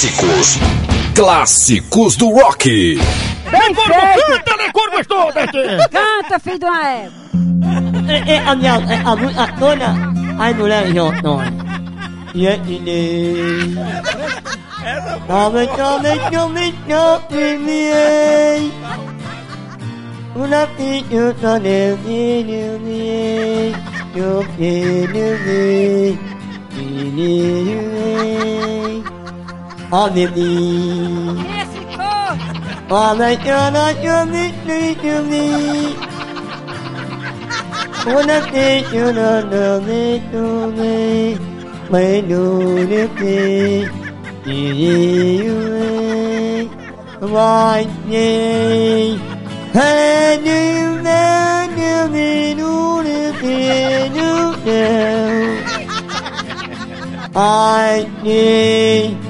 Clássicos. Clássicos do rock. Bem! Canta, né, curvas todas! Canta, filho de uma égua. É, é, a minha, é, a, a dona, ai mulher, não, não. E é de lei. Tome, tome, tome, tome, Una filho, tome, tome, Yo filho, filho, Corpo. Ame, tome, tome, tome, Una filho, tome, tome, Mày đồ đẹp đi Đi đi ơi Vai nhé Hãy đi nè Đi đi đu đi đi đu đều Ai đi Hãy đu đi